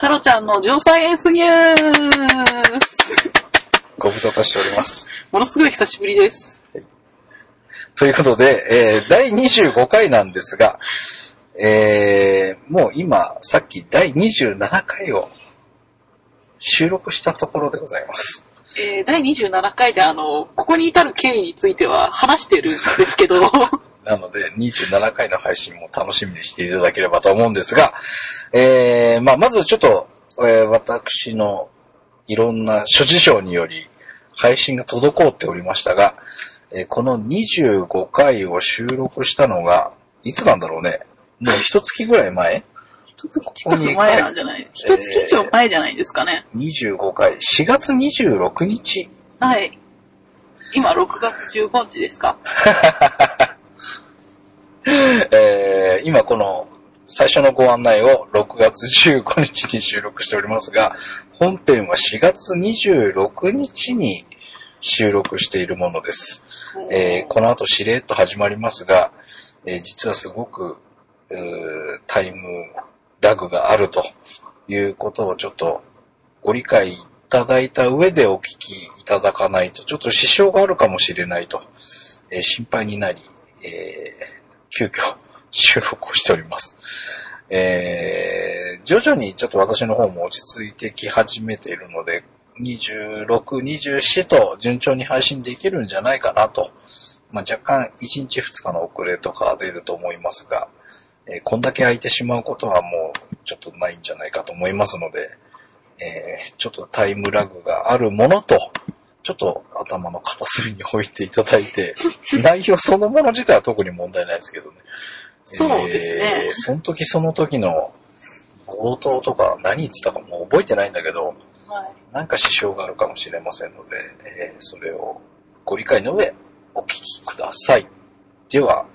タロちゃんのジオサイエンスニュースご無沙汰しております。ものすごい久しぶりです。ということで、えー第25回なんですが、えーもう今、さっき第27回を収録したところでございます。えー、第27回であの、ここに至る経緯については話してるんですけど、なので、27回の配信も楽しみにしていただければと思うんですが、えーまあ、まずちょっと、えー私のいろんな諸事情により配信が滞っておりましたが、えーこの25回を収録したのが、いつなんだろうね。もう一月ぐらい前？一月近く前なんじゃない？一月以上前じゃないですかね。?25 回。4月26日？はい。今6月15日ですか？えー今この最初のご案内を6月15日に収録しておりますが、本編は4月26日に収録しているものです。えーこの後しれっと始まりますが、えー実はすごく、タイムラグがあるということをちょっとご理解いただいた上でお聞きいただかないと、ちょっと支障があるかもしれないと、えー心配になり、えー急遽収録をしております。えー徐々にちょっと私の方も落ち着いてき始めているので、26、24と順調に配信できるんじゃないかなと。まあ、若干1日2日の遅れとか出ると思いますが、えーこんだけ空いてしまうことはもうちょっとないんじゃないかと思いますので、えーちょっとタイムラグがあるものと、ちょっと頭の片隅に置いていただいて、内容そのもの自体は特に問題ないですけどね。そうですねえーその時その時の冒頭とか何言ってたかもう覚えてないんだけど、はい。なんか支障があるかもしれませんので、えーそれをご理解の上お聞きください。では、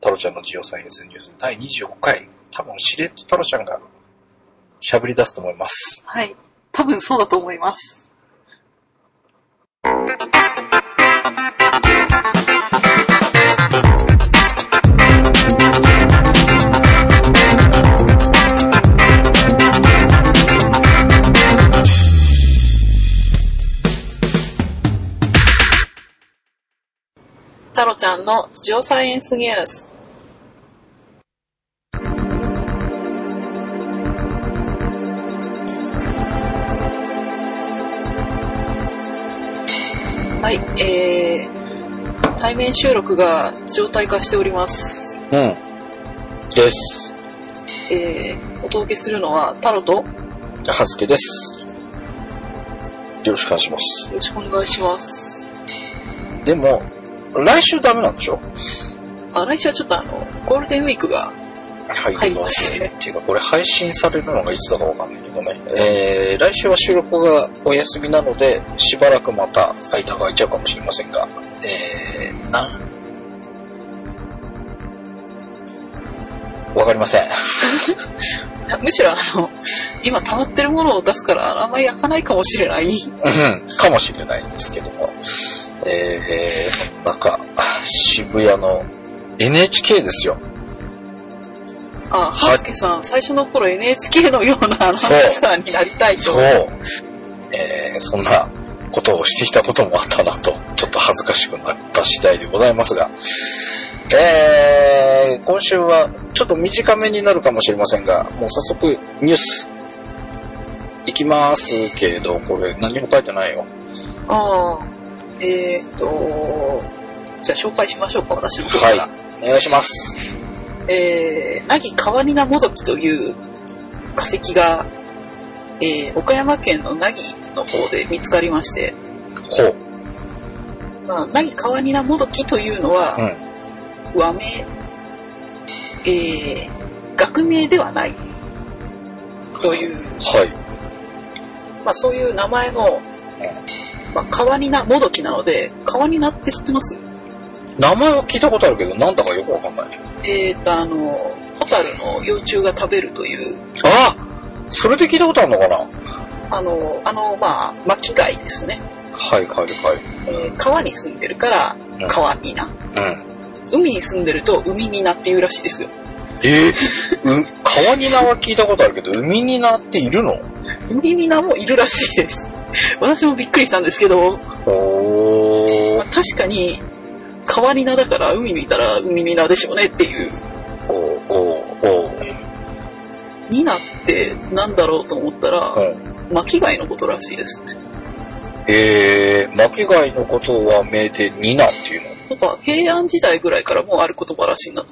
タロちゃんのジオサイエンスニュース第25回、多分しれっとタロちゃんが喋り出すと思います。はい。多分そうだと思います。タロちゃんのジオサイエンスニュース。はい、えー、対面収録が状態化しております。うん。です。えー、お届けするのはタロとよはずけです。よろしくお願いします。ろしくお願いします。でも、来週ダメなんでしょ？あ、来週はちょっとあの、ゴールデンウィークが、はい入りましてっていうか、これ配信されるのがいつだかわかんないけどね。えー、来週は収録がお休みなので、しばらくまた間が空いちゃうかもしれませんが、えー、なん、わかりません。むしろあの、今溜まってるものを出すからあんまり焼かないかもしれない。うん、かもしれないんですけども。えー、その中、渋谷の NHK ですよ。あ、はすけさん、最初の頃 NHK のようなアナウンサーになりたいと。そう。えー、そんなことをしていたこともあったなと、ちょっと恥ずかしくなった次第でございますが、えー、今週はちょっと短めになるかもしれませんが、もう早速ニュース、いきますけど、これ何も書いてないよ。ああ、えーっと、じゃあ紹介しましょうか、私の方から。はいお願いします。えー、なぎ川になもどきという化石が、えー、岡山県のなぎの方で見つかりまして、ほう。まあ、なぎ川になもどきというのは、うん。和名、えー、学名ではないという、はい。まあそういう名前の、まあ、川になもどきなので、川になって知ってます？名前は聞いたことあるけど、なんだかよくわかんない。えーと、あの、ホタルの幼虫が食べるという、あそれで聞いたことあるのかな？あの、あの、まあ、巻貝ですね。はいはいはい。えー川に住んでるからうん、川にな。うん。海に住んでると海になっていうらしいですよ。えー、う、川ニナは聞いたことあるけど、海ニナっているの？海ニナもいるらしいです。私もびっくりしたんですけど、おーまあ、確かに、川ニナだから海にいたら海ニナでしょうねっていう。おーおーおーニナってなんだろうと思ったら、うん。巻貝のことらしいですね。えー、巻貝のことは名でニナっていうの？なんか平安時代ぐらいからもうある言葉らしいんで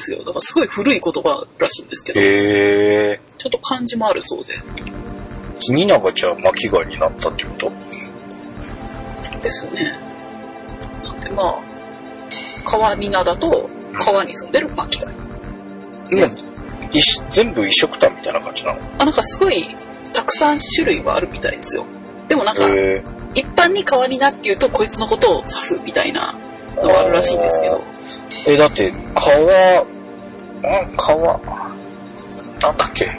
すよ。だからすごい古い言葉らしいんですけど、えちょっと漢字もあるそうで。ー、ニナがじゃあ巻貝になったってこと？ですね。なんでまあ、川ニナだと川に住んでる巻貝。全部一色単みたいな感じなの？あ、なんかすごいたくさん種類はあるみたいですよ。でもなんか、え一般に川ニナっていうとこいつのことを指すみたいなのがあるらしいんですけど。ー、え、だって、川、ん川、なんだっけ？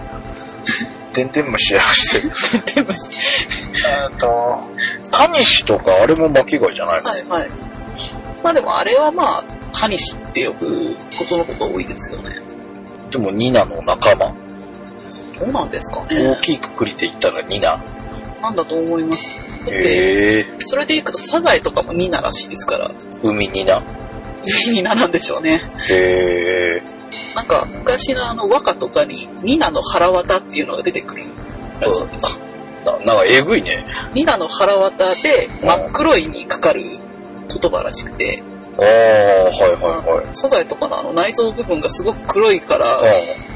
でんでん虫やらしてる。でもえっと、タニシとかあれも巻貝じゃないの、はいはい。まあでもあれはまあ、タニシって呼ぶことのことが多いですよね。でもニナの仲間。どうなんですか大ね。きいくくりで言ったらニナ。なんだと思います。だって、えー、それでいくとサザエとかもニナらしいですから、海ニナ。ニナなんでしょうね。えなんか昔のあの和歌とかにニナの腹渡っていうのが出てくるらしいです。ー、ななんかえぐいね。ニナの腹渡で真っ黒いにかかる言葉らしくて、ああ、はいはいはい。サザエとかのあの内臓部分がすごく黒いから、う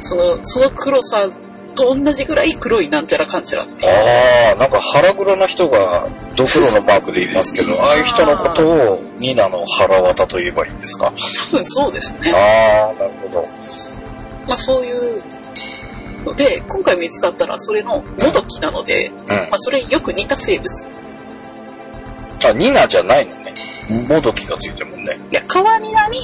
その、その黒さと同じぐらい黒いなんちゃらかんちゃらって。ああ、なんか腹黒な人がドクロのマークで言いますけど、ああいう人のことをニナの腹渡と言えばいいんですか？多分そうですね。ああ、なるほど。まあそういうので、今回見つかったのはそれのモドキなので、うんまあそれによく似た生物。あ、ニナじゃないのね。モドキがついてるもんね。いや、川ニナに、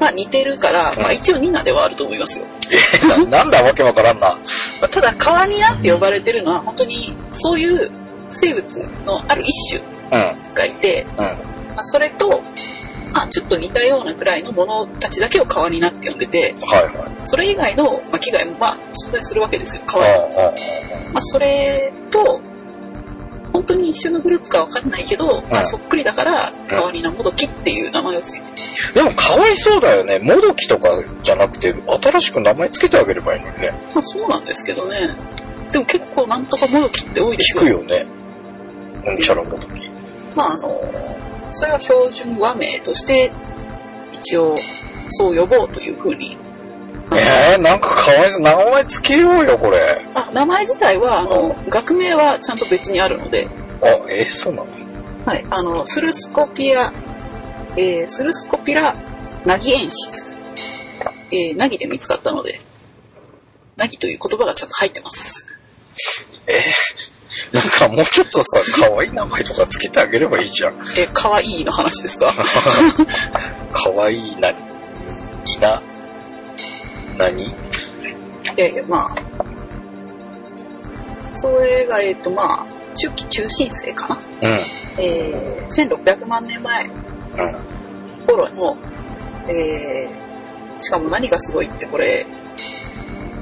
まあ似てるから、うんまあ一応ニナではあると思いますよ。え、ななんだわけわからんな。まあただ川ニナって呼ばれてるのは本当にそういう生物のある一種うん、がいて、うん。まあそれと、まあちょっと似たようなくらいのものたちだけを川ニナって呼んでて、はいはい。それ以外の巻貝もまあ存在するわけですよ、川に。ああ、ああまあそれと、本当に一緒のグループかわかんないけど、まあそっくりだから、川ニナモドキっていう名前をつけて。でもかわいそうだよね。モドキとかじゃなくて、新しく名前つけてあげればいいのにね。まあそうなんですけどね。でも結構なんとかモドキって多いですよ。聞くよね。うんちゃらモドキ。まああの、それは標準和名として、一応、そう呼ぼうというふうに。えー、なんかかわいそう。名前つけようよ、これ。あ、名前自体は、あの、学名はちゃんと別にあるので、あ、えー、そうなのはい、あの、スルスコピア、えー、スルスコピラナギエンシス。えー、ナギで見つかったので、ナギという言葉がちゃんと入ってます。えー、なんかもうちょっとさ、可愛い名前とかつけてあげればいいじゃん。えー、かわいいの話ですか？可愛いな、いな、何？いやいや、まあ、それが、えっ、と、まあ、中期中心星かな。うん、えー、1600万年前うん。頃の、えー、しかも何がすごいってこれ、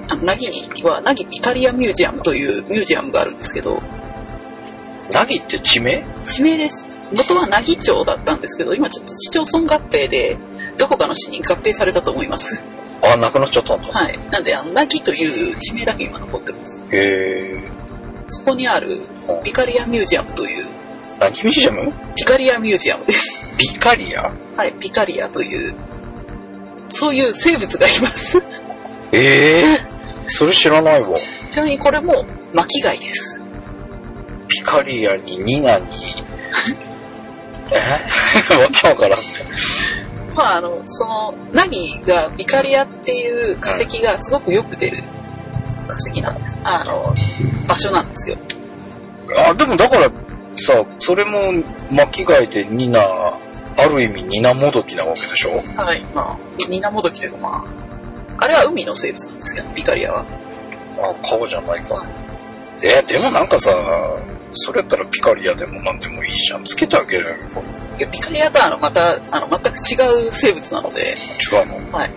あの、ナギには、ナギピカリアミュージアムというミュージアムがあるんですけど、ナギって地名？地名です。元は奈義町だったんですけど、今ちょっと市町村合併で、どこかの市に合併されたと思います。あ、なくなっちゃったんだ。はい。なんで、あの、奈義という地名だけ今残ってます。へえ。そこにある、ピカリアミュージアムという、何ミュージアム？ピカリアミュージアムです。ビカリア？はい、ピカリアという、そういう生物がいます。ええそれ知らないわ。ちなみにこれも巻貝です。ピカリアにニナに、え？わけわからんね。まあ、あの、その、ナギがピカリアっていう化石がすごくよく出る化石なんです。あの、場所なんですよ。あ、でもだからさ、それも巻貝でニナ、ある意味ニナもどきなわけでしょ？はい、まあ、ニナモドキというかまあ、あれは海の生物なんですけど、ピカリアは。あ、川じゃないか。えでもなんかさ、それやったらピカリアでもなんでもいいじゃん。つけてあげるよ。いやピカリアとはあの、また、あの、全く違う生物なので、違うの？はい。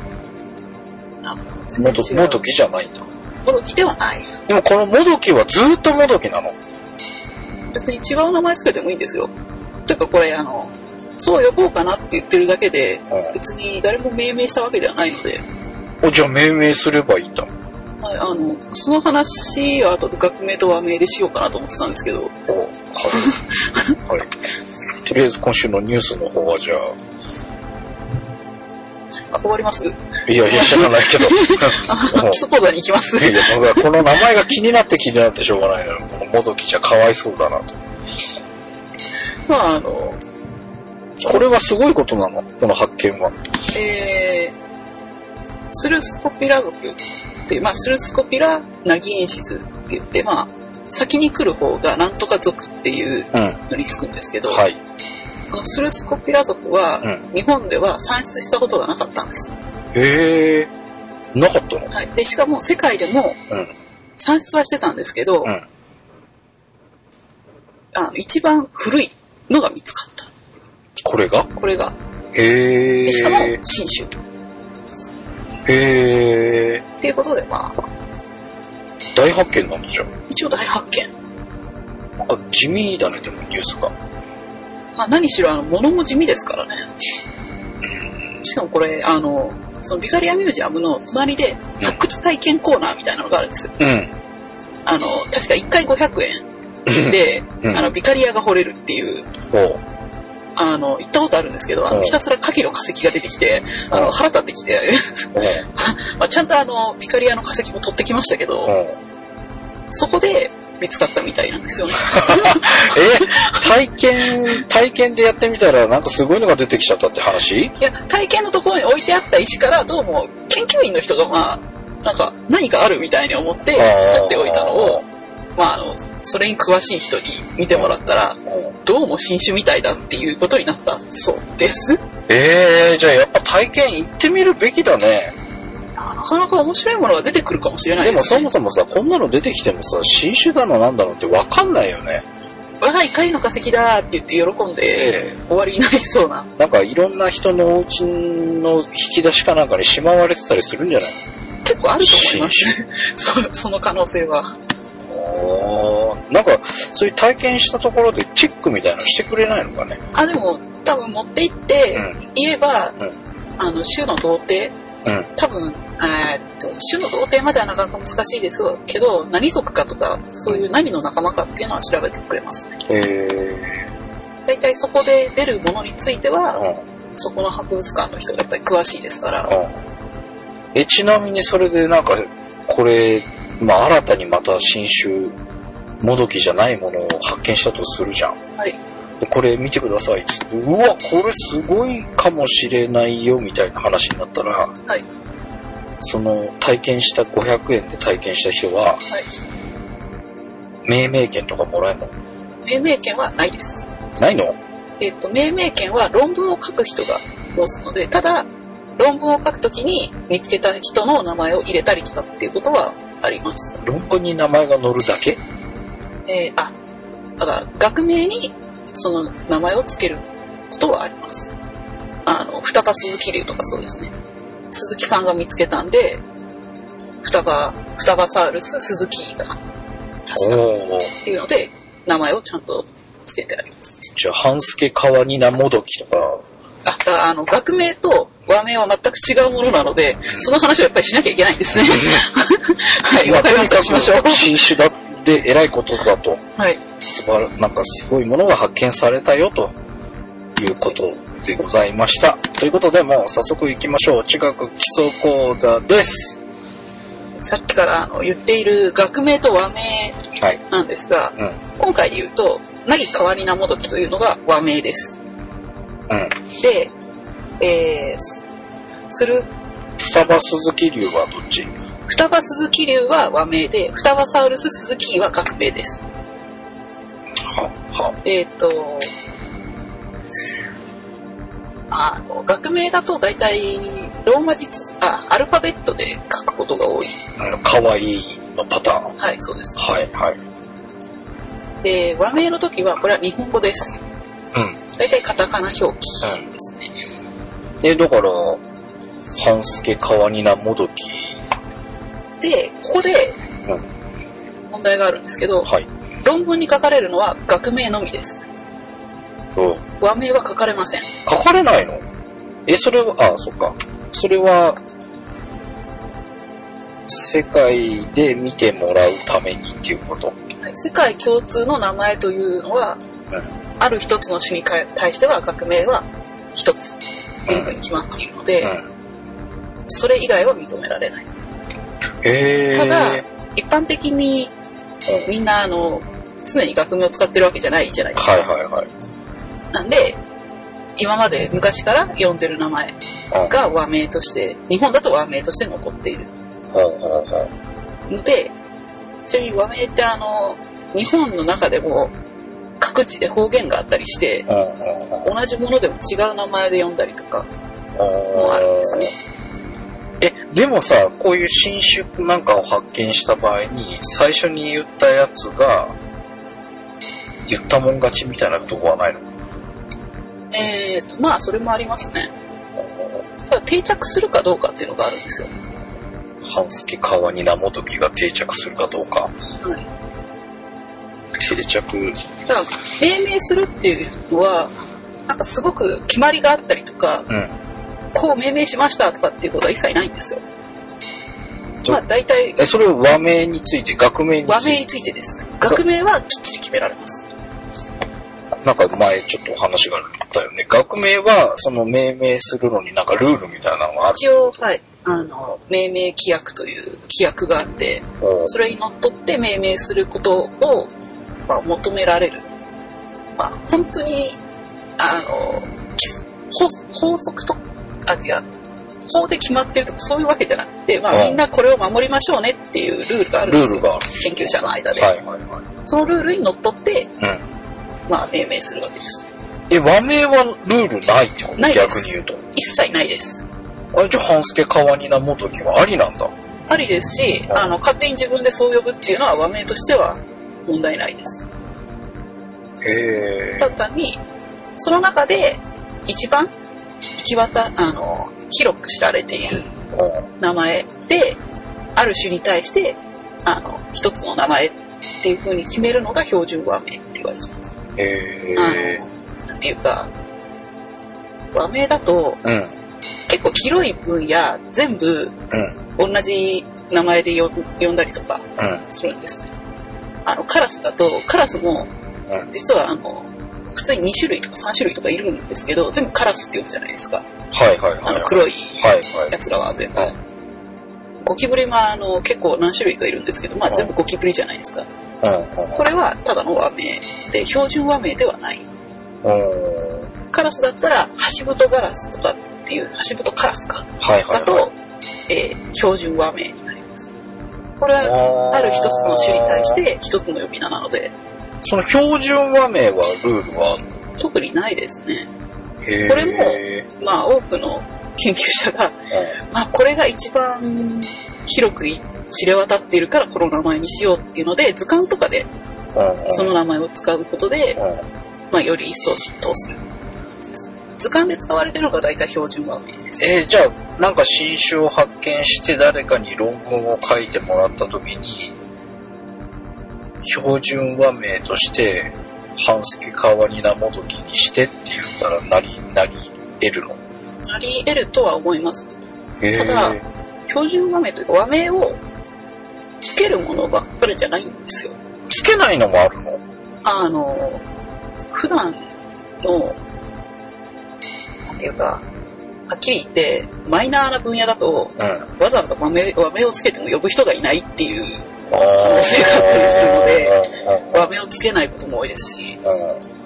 あ全もど。もどきじゃないんだ。もどきではない。でもこのもどきはずーっともどきなの別に違う名前つけてもいいんですよ。というかこれ、あの、そう呼ぼうかなって言ってるだけで、うん別に誰も命名したわけではないので、お、じゃあ命名すればいいんだ。はい、あの、その話は後で学名と和名でしようかなと思ってたんですけど、おはい。はい。とりあえず今週のニュースの方はじゃあ、あ、終わります？いやいや知らないけど。あ、基礎講座に行きます。いやこの名前が気になって気になってしょうがないのよ。このもどきじゃかわいそうだなと。まあ、あの、これはすごいことなの？この発見は。えー、スルスコピラ族っていう、まあ、スルスコピラナギエンシスって言って、まあ、先に来る方がなんとか族っていううん。のにつくんですけど、はい。そのスルスコピラ族は、うん日本では産出したことがなかったんです。へえー。なかったの？はい。で、しかも世界でもうん。産出はしてたんですけど、うん。あの一番古いのが見つかった。これが？これが。へえでしかもー。新種。へえっていうことで、まあ、ー。大発見なんだじゃん。一応大発見。なんか地味だね、でもニュースが。まあ、何しろ、あの、物も地味ですからね。しかもこれ、あの、そのビカリアミュージアムの隣で発掘体験コーナーみたいなのがあるんですよ。うん。あの、確か1回500円で、うんあの、ビカリアが掘れるっていうあの、行ったことあるんですけど、あの、うん。ひたすら牡蠣の化石が出てきて、あの、うん。腹立ってきて、まあ、ちゃんとあの、ビカリアの化石も取ってきましたけど、そこで見つかったみたいなんですよね。え？体験、体験でやってみたらなんかすごいのが出てきちゃったって話？いや、体験のところに置いてあった石から、どうも、研究員の人がまあ、なんか、何かあるみたいに思って、取っておいたのを、まあ、あの、それに詳しい人に見てもらったら、どうも新種みたいだっていうことになったそうです。えー、じゃあやっぱ体験行ってみるべきだね。なかなか面白いものが出てくるかもしれないでもです、ね。そもそもさ、こんなの出てきてもさ、新種だのなんだのってわかんないよね。わあ、イカリの化石だって言って喜んで、え終わりになりそうな。なんかいろんな人のお家の引き出しかなんかにしまわれてたりするんじゃない？結構あると思います。そ その可能性は。なんか、そういう体験したところでチェックみたいなのしてくれないのかね？あ、でも、多分持って行ってうん、言えば、うあの、州の童貞、うん。多分、えーっと、種の童貞まではなかなか難しいですけど、何族かとか、そういう何の仲間かっていうのは調べてくれますね。え大体そこで出るものについてー、は、うん。そこの博物館の人がやっぱり詳しいですから、うんえ、ちなみにそれでなんか、これ、まあ新たにまた新種、もどきじゃないものを発見したとするじゃん。はい。でこれ見てくださいっつって、うわ、これすごいかもしれないよみたいな話になったら、はい。その体験した500円で体験した人は、はい。命名権とかもらえるの？命名権はないです。ないの？えっと、命名権は論文を書く人が申すので、ただ、論文を書くときに見つけた人の名前を入れたりとかっていうことはあります。論文に名前が載るだけ？えーあ、だから、学名にその名前を付けることはあります。あの、双葉鈴木流とかそうですね。鈴木さんが見つけたんで、双葉、双葉サウルス鈴木が確かっていうので、名前をちゃんと付けてあります。じゃあ、半助川になもどきとか、あ、あの、学名と和名は全く違うものなので、その話をやっぱりしなきゃいけないんですね。はい、わかりました。しましょう。新種だって偉いことだと。はい。素晴ら、なんかすごいものが発見されたよということでございました。ということでもう早速行きましょう。中学基礎講座です。さっきからあの言っている学名と和名はい。なんですが、うん。今回で言うと、なぎかわりなもどきというのが和名です。うん。で、えー、すする、双葉鈴木流はどっち？双葉鈴木流は和名で、双葉サウルス鈴木は学名です。は、は。えっ、と、あの、学名だと大体、ローマ字つ、あ、アルファベットで書くことが多い。かわいいのパターン。はい、そうです。はい、はい。で、和名の時は、これは日本語です。うん。大体カタカナ表記ですね。で、だから、半助川になもどきで、ここでうん。問題があるんですけど、はい。論文に書かれるのは学名のみです。うん。和名は書かれません。書かれないの？え、それは、あ、そっか。それは、世界で見てもらうためにっていうこと？世界共通の名前というのは、ある一つの種に対しては学名は一つというふうに決まっているので、うん。それ以外は認められない。ただ一般的にみんなあの、常に学名を使ってるわけじゃないじゃないですか。はいはいはい。なんで、今まで昔から呼んでる名前うん。が和名として、日本だと和名として残っている。ので、ちなみに和名ってあの、日本の中でも各地で方言があったりして、同じものでも違う名前で呼んだりとかうん。もあるんですね。え、でもさ、こういう新種なんかを発見した場合に、最初に言ったやつが、言ったもん勝ちみたいなとこはないの？えーと、まあそれもありますね。ただ定着するかどうかっていうのがあるんですよ。半助川に名もときが定着するかどうか。はい。定着、だから、命名するっていうのは、なんかすごく決まりがあったりとか、うん。こう命名しましたとかっていうことは一切ないんですよ。まあ大体、え、それは和名について、学名について？和名についてです。学名はきっちり決められます。なんか前ちょっとお話があったよね。学名は、その命名するのになんかルールみたいなのがある。一応、はい、あの、命名規約という規約があって、それにのっとって命名することを、まあ、求められる。まあ、本当に、あの、法法則と、あ、違う。法で決まってるとかそういうわけじゃなくて、まあ、うんみんなこれを守りましょうねっていうルールがあるんですよ。ルールが。研究者の間で。はいはいはい。そのルールにのっとって、うん。まあ、命名するわけです。え、和名はルールないってこと？ないです逆に言うと。一切ないです。あれじゃあ、半助川に名もときはありなんだ。ありですし、うんあの、勝手に自分でそう呼ぶっていうのは和名としては問題ないです。ただ単に、その中で一番行き渡、あの、広く知られている名前で、ある種に対して、あの、一つの名前っていう風に決めるのが標準和名って言われてます。へあなんていうか、和名だとうん。結構広い分野全部うん。同じ名前で呼んだりとかうん。するんですね。あの、カラスだと、カラスもうん。実はあの、普通に2種類とか3種類とかいるんですけど、全部カラスって呼ぶじゃないですか。はいはいはい。あの、黒いはいはい。やつらは全部。うんゴキブリもあの、結構何種類かいるんですけど、まあ全部ゴキブリじゃないですか。うん。うん。これはただの和名で、標準和名ではない。うん。カラスだったら、ハシブトガラスとかっていう、ハシブトカラスか。はいはいはい。だと、えー標準和名。これは、ある一つの種に対して一つの呼び名なので、その標準和名はルールは？特にないですね。これもまあ多くの研究者が、まあこれが一番広く知れ渡っているからこの名前にしようっていうので、図鑑とかで。その名前を使うことで、うん。まあより一層浸透する感じです。図鑑で使われてるのが大体標準和名です。えーじゃあ、なんか新種を発見して誰かに論文を書いてもらったときに、標準和名として、半助川に名もときにしてって言ったらなり、なり得るの？あり得るとは思います。へーただ標準和名というか和名をつけるものばっかりじゃないんですよ。つけないのもあるの？あの、普段の、ていうか、はっきり言って、マイナーな分野だと、うん。わざわざ和名和名をつけても呼ぶ人がいないっていう可能性があったりするので、うん。和名をつけないことも多いですし、うん。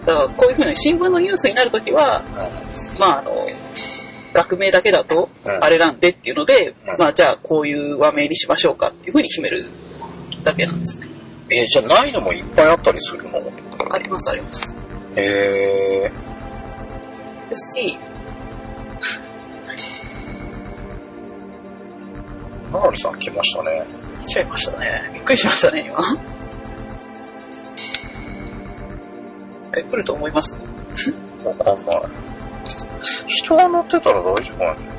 だからこういうふうに新聞のニュースになるときは、まああの、学名だけだとうん。あれなんでっていうので、うん。まあじゃあこういう和名にしましょうかっていうふうに決めるだけなんですね。えーじゃあないのもいっぱいあったりするの？ありますあります。へえですし、ー。ながりさん来ましたね。来ちゃいましたね。びっくりしましたね、今。え、来ると思います？わかんない。人が乗ってたら大丈夫なんだよ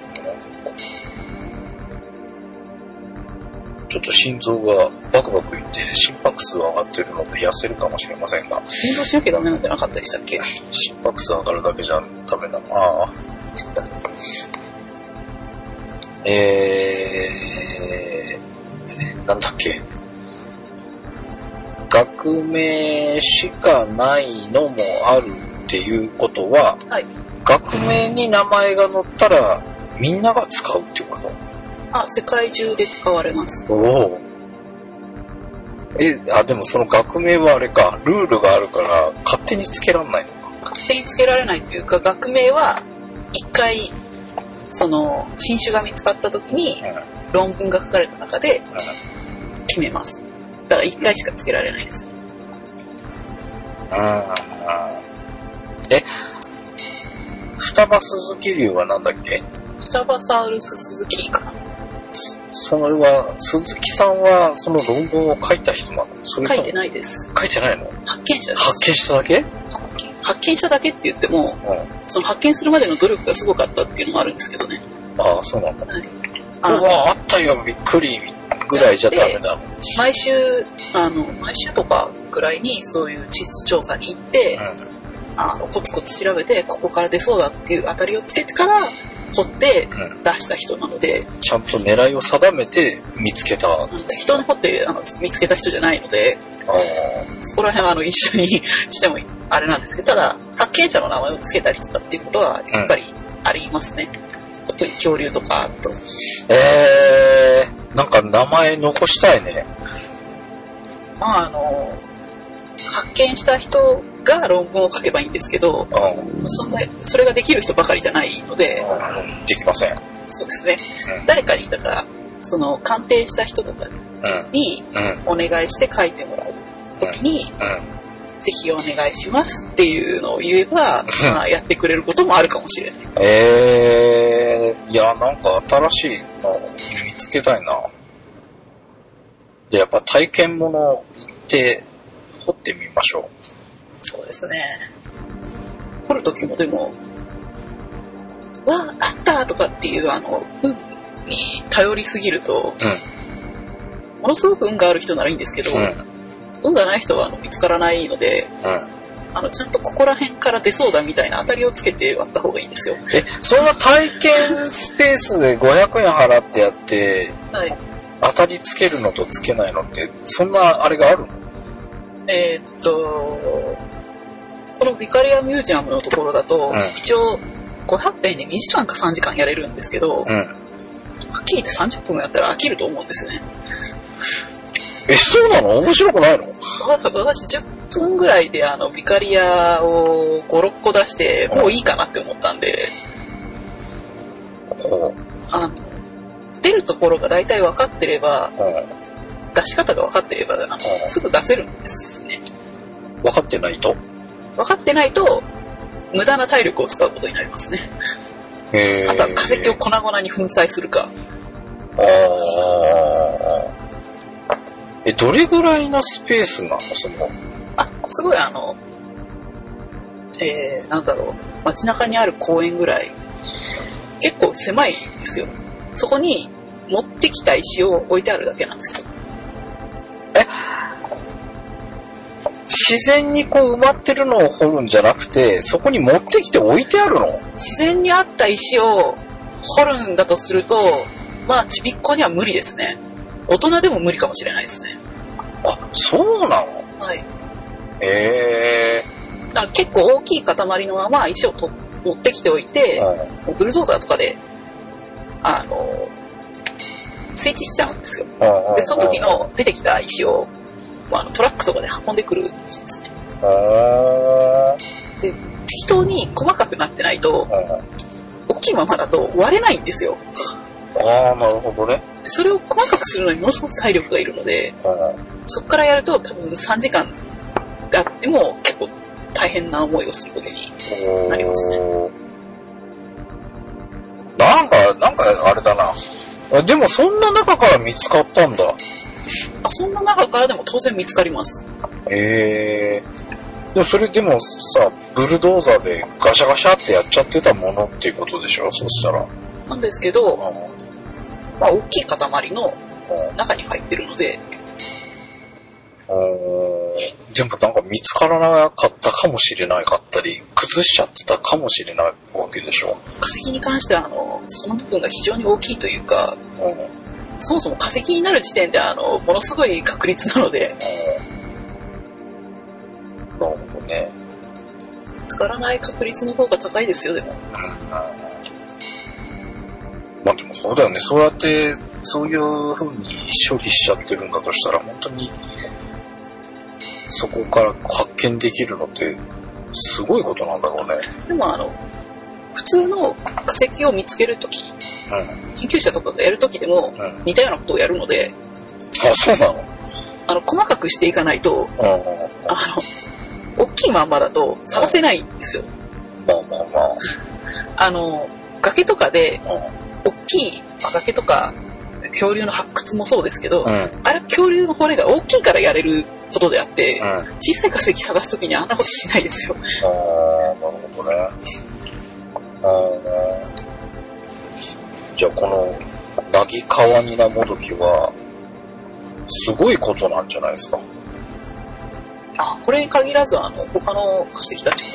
ちょっと心臓がバクバクいって心拍数上がってるので痩せるかもしれませんが、運動しなきゃダメなんじゃなかったでしたっけ？心拍数上がるだけじゃダメだなあえー、なんだっけ。学名しかないのもあるっていうことは、はい。学名に名前が載ったらみんなが使うってこと？あ、世界中で使われます。おお。え、あ、でもその学名はあれか、ルールがあるから勝手につけらんないのか。勝手につけられないというか、学名は一回、その、新種が見つかった時にうん。論文が書かれた中で決めます。だから一回しかつけられないです。うん。え、双葉鈴木流はなんだっけ？フタバサウルススズキかなそれは、鈴木さんはその論文を書いた人なの？書いてないです。書いてないの？発見者です。発見しただけ？発見しただけって言っても、うん。その発見するまでの努力がすごかったっていうのもあるんですけどね。ああ、そうなんだ。はい。うあのわ、あったよ、びっくり、ぐらいじゃダメなの。毎週、あの、毎週とかぐらいにそういう地質調査に行って、あの、コツコツ調べて、ここから出そうだっていう当たりをつけてから、掘ってうん。うん。出した人なので、ちゃんと狙いを定めて見つけた。適当に掘ってあの見つけた人じゃないので、あ。そこら辺はあの一緒に してもあれなんですけど、ただ、発見者の名前をつけたりとかっていうことは、やっぱりありますね。特に恐竜とか、あと、えー、なんか名前残したいね。まああの、発見した人が論文を書けばいいんですけど、うん。そんな、それができる人ばかりじゃないので、できません。そうですね。うん誰かに、だから、その、鑑定した人とかうん。にうん。お願いして書いてもらうときに、うん。ぜひお願いしますっていうのを言えば、う んまあ、やってくれることもあるかもしれない。えー、いや、なんか新しいの見つけたいな。で、やっぱ体験もの行って掘ってみましょそうですね。掘るときもでも、わあ、あったとかっていう、あの、運に頼りすぎると、ものすごく運がある人ならいいんですけど、う。うん。運がない人はあの見つからないので、うん。あの、ちゃんとここら辺から出そうだみたいな当たりをつけて割った方がいいんですよ。え、そんな体験スペースで500円払ってやって、はい。当たりつけるのとつけないのって、そんなあれがあるの？えーっと、このビカリアミュージアムのところだと、うん一応500円で2時間か3時間やれるんですけど、はうん。っきり言って30分もやったら飽きると思うんですよね。え、そうなの？面白くないの？私10分ぐらいであのビカリアを5、6個出して、もういいかなって思ったんで、こあの、出るところが大体分かってれば、う。うん。出し方が分かってれば、あのうんすぐ出せるんですね。分かってないと？分かってないと、無駄な体力を使うことになりますね。あとは化石を粉々に粉砕するか。ああ。え、どれぐらいのスペースなの？その。あ、すごいあの、えー、なんだろう、街中にある公園ぐらい、結構狭いんですよ。そこに持ってきた石を置いてあるだけなんですよ。自然にこう埋まってるのを掘るんじゃなくて、そこに持ってきて置いてあるの？自然にあった石を掘るんだとすると、まあ、ちびっこには無理ですね。大人でも無理かもしれないですね。あ、そうなの？はい。へえ。だから結構大きい塊のまま石をと持ってきておいて、ブルドーザーとかで、あの、整地しちゃうんですよ。うんで、その時。の出てきた石を、まあ、トラックとかで運んでくるんですね。あ適当に細かくなってないと、大きいままだと割れないんですよ。ああ、なるほどね。でそれを細かくするのにものすごく体力がいるので、そこからやると多分3時間あっても結構大変な思いをすることに。なりますねなんか、なんかあれだな。あでもそんな中から見つかったんだ。あそんな中からでも当然見つかります。へえ。でもそれでもさ、ブルドーザーでガシャガシャってやっちゃってたものっていうことでしょ？そしたら。なんですけど、まあ、大きい塊のうん中に入ってるので、でもなんか見つからなかったかもしれなかったり、崩しちゃってたかもしれないわけでしょ。化石に関しては、あの、その部分が非常に大きいというか、うん。そもそも化石になる時点で、あの、ものすごい確率なので、なるほどね。見つからない確率の方が高いですよ、でも。まあでもそうだよね。そうやって、そういう風に処理しちゃってるんだとしたら、本当に、そこから発見できるのって、すごいことなんだろうね。でも、あの、普通の化石を見つけるとき、研究者とかがやるときでも、うん。うん。似たようなことをやるので、あ、そうなの？あの、細かくしていかないと、うん。あの、大きいまんまだと探せないんですよ。まあまあまあの、崖とかで、あ。大きいまあ崖とか、恐竜の発掘もそうですけど、うん。うん。あれ恐竜の骨が大きいからやれることであって、うん。小さい化石探すときにあんなことしないですよ。ああ、なるほどね。ああ。じゃあこの、なぎかわになもどきは、すごいことなんじゃないですか？あ、これに限らず、あの、他の化石たちも、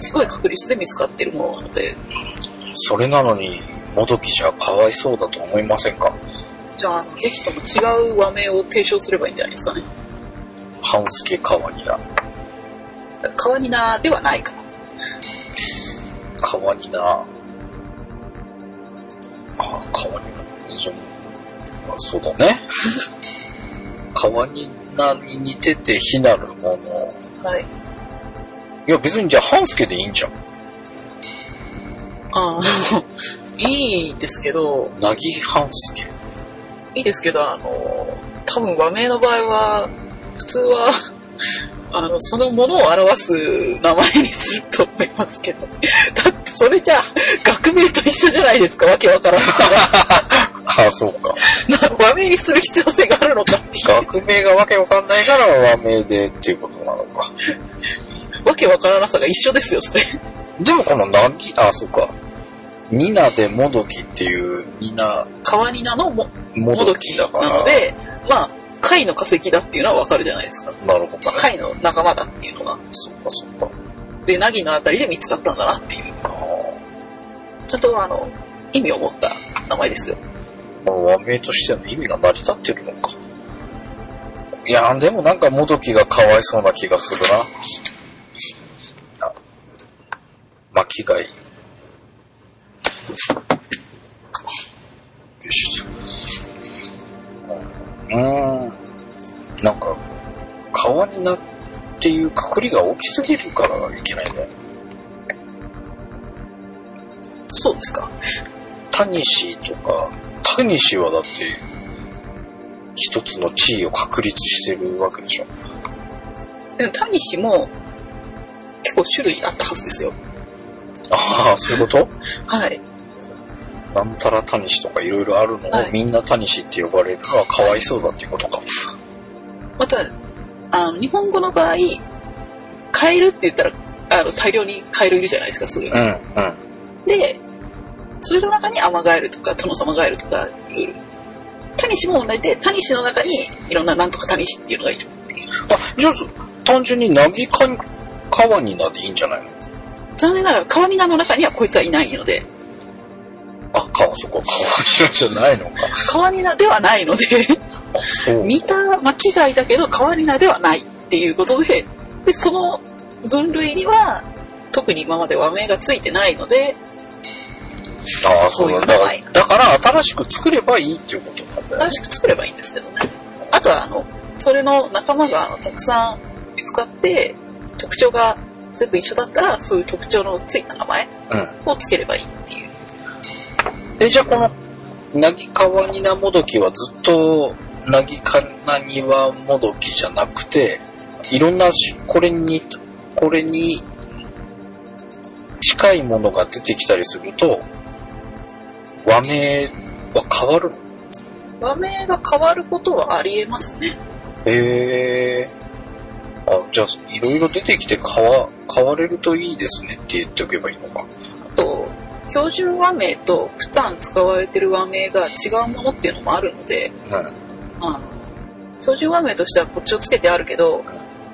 すごい確率で見つかってるものなので、それなのに、もどきじゃかわいそうだと思いませんか？じゃあ、ぜひとも違う和名を提唱すればいいんじゃないですかね。半助かわにな。川ニナではないかな。かわにな。ああ、かわにな。じゃあそうだね。かわになに似てて非なるもの。はい。いや別にじゃあ半助でいいんじゃん。あの、いいですけど、なぎ半助。いいですけど、あの、多分和名の場合は、普通は、あの、そのものを表す名前にすると思いますけど。だってそれじゃあ、学名と一緒じゃないですか、わけわからんさあ あ、そうか。が。和名にする必要性があるのかっていう。学名がわけわかんないから和名でっていうことなのか。わけわからなさが一緒ですよ、それ。でもこのなぎ、あ、そうか。ニナでもどきっていう、ニナ、川ニナのももどもどきなきだから。ので、まあ、貝の化石だっていうのはわかるじゃないですか。なるほどねまあ、。貝の仲間だっていうのが。そうか、そうか。で、ナギのあたりで見つかったんだなっていう。ああちゃんとあの、意味を持った名前ですよ。この和名としての意味が成り立ってるのか。いや、でもなんかもどきがかわいそうな気がするな。あ巻貝。うーん。なんか、川になっていうくくりが大きすぎるからいけないね。そうですか。タニシとか、タニシはだって、一つの地位を確立してるわけでしょ。でもタニシも結構種類あったはずですよ。ああ、そういうこと？はい。なんたらタニシとかいろいろあるのを、はいみんなタニシって呼ばれるのはかわいそうだっていうことか。また、あの、日本語の場合、カエルって言ったら、あの、大量にカエルいるじゃないですか、すぐに。うん、うん。で、それの中にアマガエルとかトノサマガエルとかいろいろ。タニシも同じで、タニシの中にいろんななんとかタニシっていうのがいるっていう。あ、じゃあ、単純にナギカカワニナでいいんじゃないの？残念ながら、カワニナの中にはこいつはいないので、あ、かわ、そこはカワニナじゃないのか。カワニナではないので、あ、そう。似た巻貝だけどカワニナではないっていうことで、で、その分類には、特に今まで和名がついてないので、ああ、そうだ。だからそういう名前、だから新しく作ればいいっていうことなんだよね新。しく作ればいいんですけどね。あとは、あの、それの仲間がたくさん見つかって、特徴が全部一緒だったら、そういう特徴のついた名前うん。をつければいいっていう。え、じゃあこの、なぎかわになもどきはずっと、なぎかなにわもどきじゃなくて、いろんなし、これに、これに、近いものが出てきたりすると、和名は変わるの？和名が変わることはありえますね。へえ。あ、じゃあ、いろいろ出てきて変わ、変われるといいですねって言っておけばいいのか。あと、標準和名と普段使われてる和名が違うものっていうのもあるので、うん。あの、標準和名としてはこっちをつけてあるけど、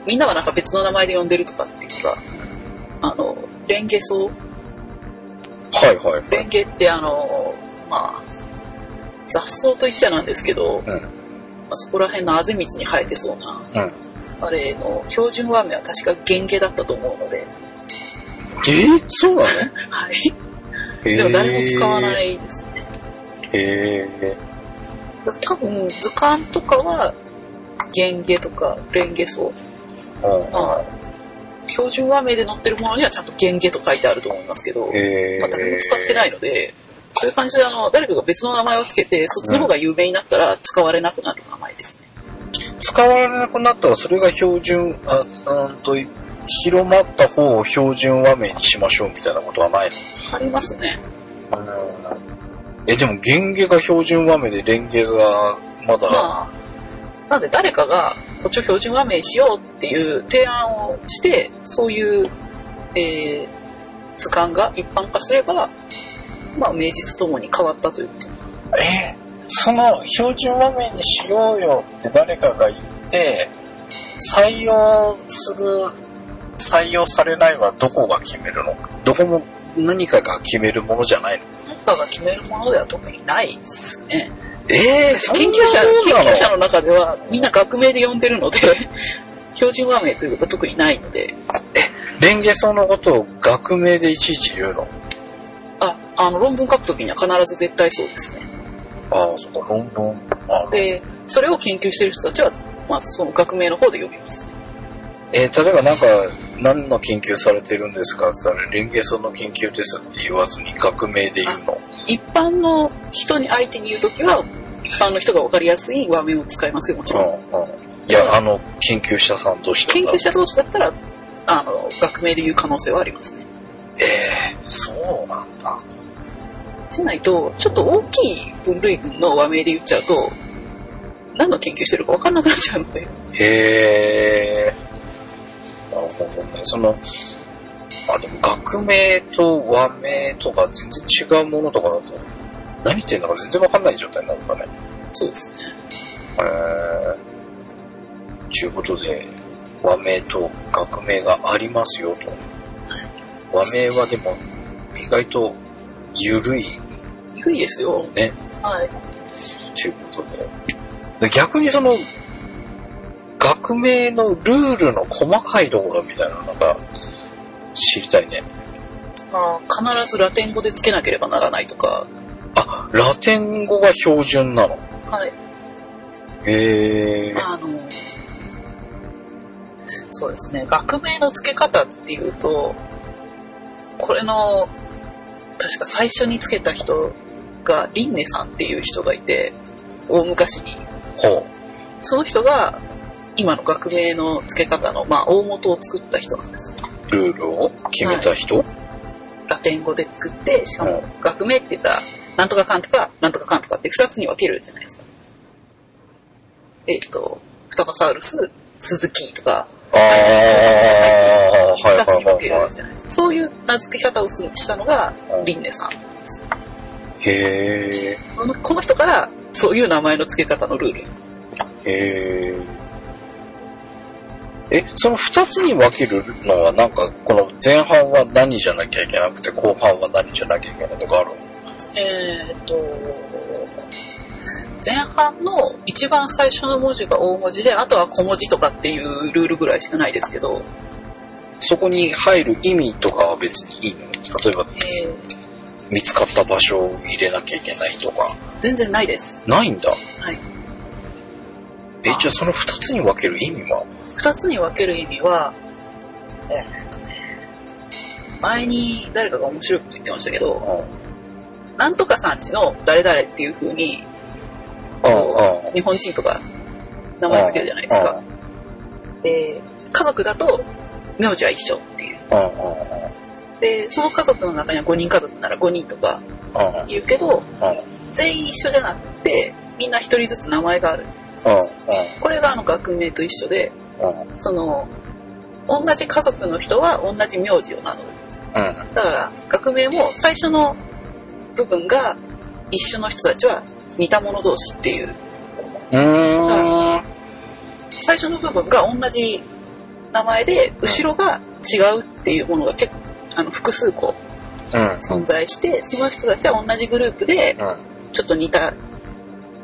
みんなはなんか別の名前で呼んでるとかっていうか、あの、レンゲソウはいはいはい。レンゲってあの、まあ、雑草と言っちゃなんですけど、うん。まあそこら辺のあぜ道に生えてそうな、うん。あれの標準和名は確かゲンゲだったと思うので、えー、そうなの？はい。へでも誰も使わい。ないですね。へえ。多分図鑑とかはゲンゲとかレンゲソウうんまあ標準和名で載ってるものにはちゃんとゲンゲと書いてあると思いますけど。まあ、誰も使ってないのでそういう感じであの誰かが別の名前をつけてそっちの方が有名になったら使われなくなる名前ですね、使われなくなったらそれが標準、あ、うんと、広まった方を標準和名にしましょうみたいなことはないありますね。のえ、でも、ゲンゲが標準和名で、レンゲがまだ、まあなので誰かがこっちを標準和名にしようっていう提案をしてそういう、えー図鑑が一般化すればまあ名実ともに変わったという。ことえその標準和名にしようよって誰かが言って、採用する、採用されないはどこが決めるの？どこも何かが決めるものじゃないの？何かが決めるものでは特にないですね。ええ研究者研究者の中ではみんな学名で呼んでるので 標準和名ということは特にないので。レンゲソのことを学名でいちいち言うの？ああの論文書くときには必ず絶対そうですねああ、そっか、論文。あでそれを研究してる人たちは、まあ、その学名の方で呼びますねえー例えばなんか、何の研究されてるんですかって言ったら、レンゲソの研究ですって言わずに学名で言うの。一般の人に相手に言うときは一般の人が分かりやすい和名を使いますよもちろんうんうん。いや、あの、研究者さんとして研究者同士だったらあの学名で言う可能性はありますねええそうなんだ。じゃないとちょっと大きい分類群の和名で言っちゃうと何の研究してるか分かんなくなっちゃうのでへえ。なるほどね。その、あ、でも学名と和名とか全然違うものとかだと、何言ってんのか全然わかんない状態になるんだね。そうですねへえ。ちゅうことで、和名と学名がありますよと。和名はでも、意外と緩い緩いですよね。はいということで。で逆にその、学名のルールの細かいところみたいなのが知りたいね。あー必ずラテン語でつけなければならないとかあ、ラテン語が標準なの。はいへえ。あのそうですね学名の付け方っていうとこれの確か最初につけた人がリンネさんっていう人がいて大昔に。ほう。その人が今の学名の付け方の、まあ、大元を作った人なんです。ルールを決めた人、ラテン語で作ってしかもう学名って言ったらなんとかかんとかなんとかかんとかって2つに分けるじゃないですか。えっ、とフタバサウルススズキとかああ、はい2つに分けはいはいるじゃないです。かそういう名付け方をするしたのがうん。リンネさんへえ。このこの人からそういう名前の付け方のルール。へえ。え、その二つに分けるのはなんか、この前半は何じゃなきゃいけなくて、後半は何じゃなきゃいけないとかあるの？えっ、と前半の一番最初の文字が大文字であとは小文字とかっていうルールぐらいしかないですけど、そこに入る意味とかは別にいいの例えば、えー見つかった場所を入れなきゃいけないとか。全然ないですないんだ。はいえ、じゃあその二つに分ける意味は？二つに分ける意味はえーっとね前に誰かが面白いこと言ってましたけどなんとかさんちの誰々っていう風にうん。うん。日本人とか名前つけるじゃないですか。で、家族だと名字は一緒っていう。で、その家族の中には5人家族なら5人とか。言うけど、うん。全員一緒じゃなくて、みんな一人ずつ名前がある。これがあの学名と一緒で。その、同じ家族の人は同じ名字を名乗る。うん。だから、学名も最初の部分が一緒の人たちは似た者同士っていう、うーん。最初の部分が同じ名前で、後ろが違うっていうものが結構、あの、複数個うん。存在して、その人たちは同じグループで、うん。ちょっと似た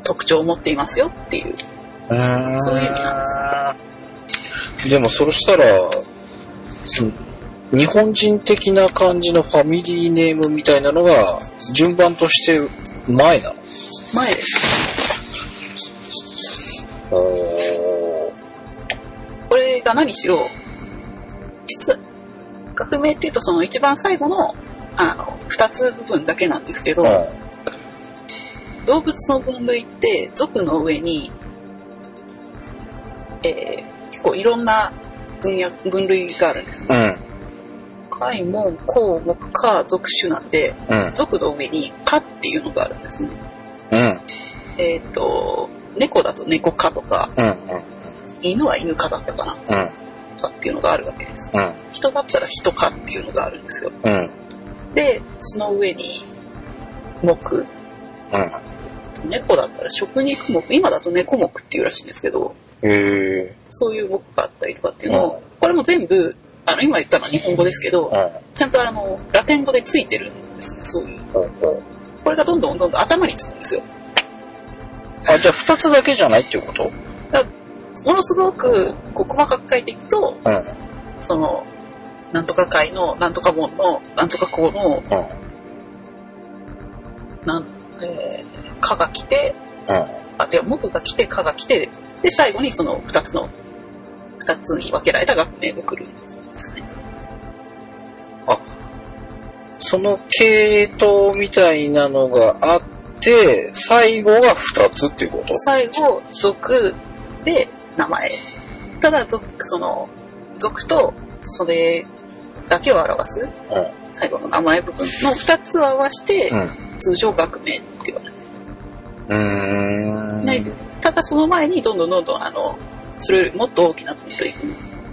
特徴を持っていますよっていう。うそういう意味なんですでもそしたら、日本人的な感じのファミリーネームみたいなのが順番として前なの？前です。おこれが何しろ、実は、革命っていうとその一番最後の、あの、二つ部分だけなんですけど、動物の分類って属の上に、えー結構いろんな分野、分類があるんですね。うん。貝、門、項目、科、属種なんで、うん。属の上に科っていうのがあるんですね。うん。えっ、と、猫だと猫科とか、うん。犬は犬科だったかなうん。とかっていうのがあるわけです。うん。人だったら人科っていうのがあるんですよ。うん。で、その上に、目、うん。猫だったら食肉目、今だと猫目っていうらしいんですけど、へえ。そういう目があったりとかっていうのを、うんこれも全部、あの、今言ったのは日本語ですけど、うん。ちゃんとあの、ラテン語でついてるんですね、そういう。これがどんどんどんどん頭につくんですよ。あ、じゃあ二つだけじゃないっていうこと？ものすごく、こう、細かく書いていくと、うん。その、なんとか会の、なんとか門の、なんとか校の、うん。なん、えー、科が来て、うん。あ、違う、木が来て、科が来て、で、最後にその二つの、二つに分けられた学名が来るんですね。その系統みたいなのがあって、最後が二つっていうこと？最後、属で名前。ただ、属、その、属と、それだけを表す、うん。最後の名前部分の二つを合わせて、うん。通常学名って言われてる。うーん。ねただその前にどんどんどんどんあの、それよりもっと大きな分類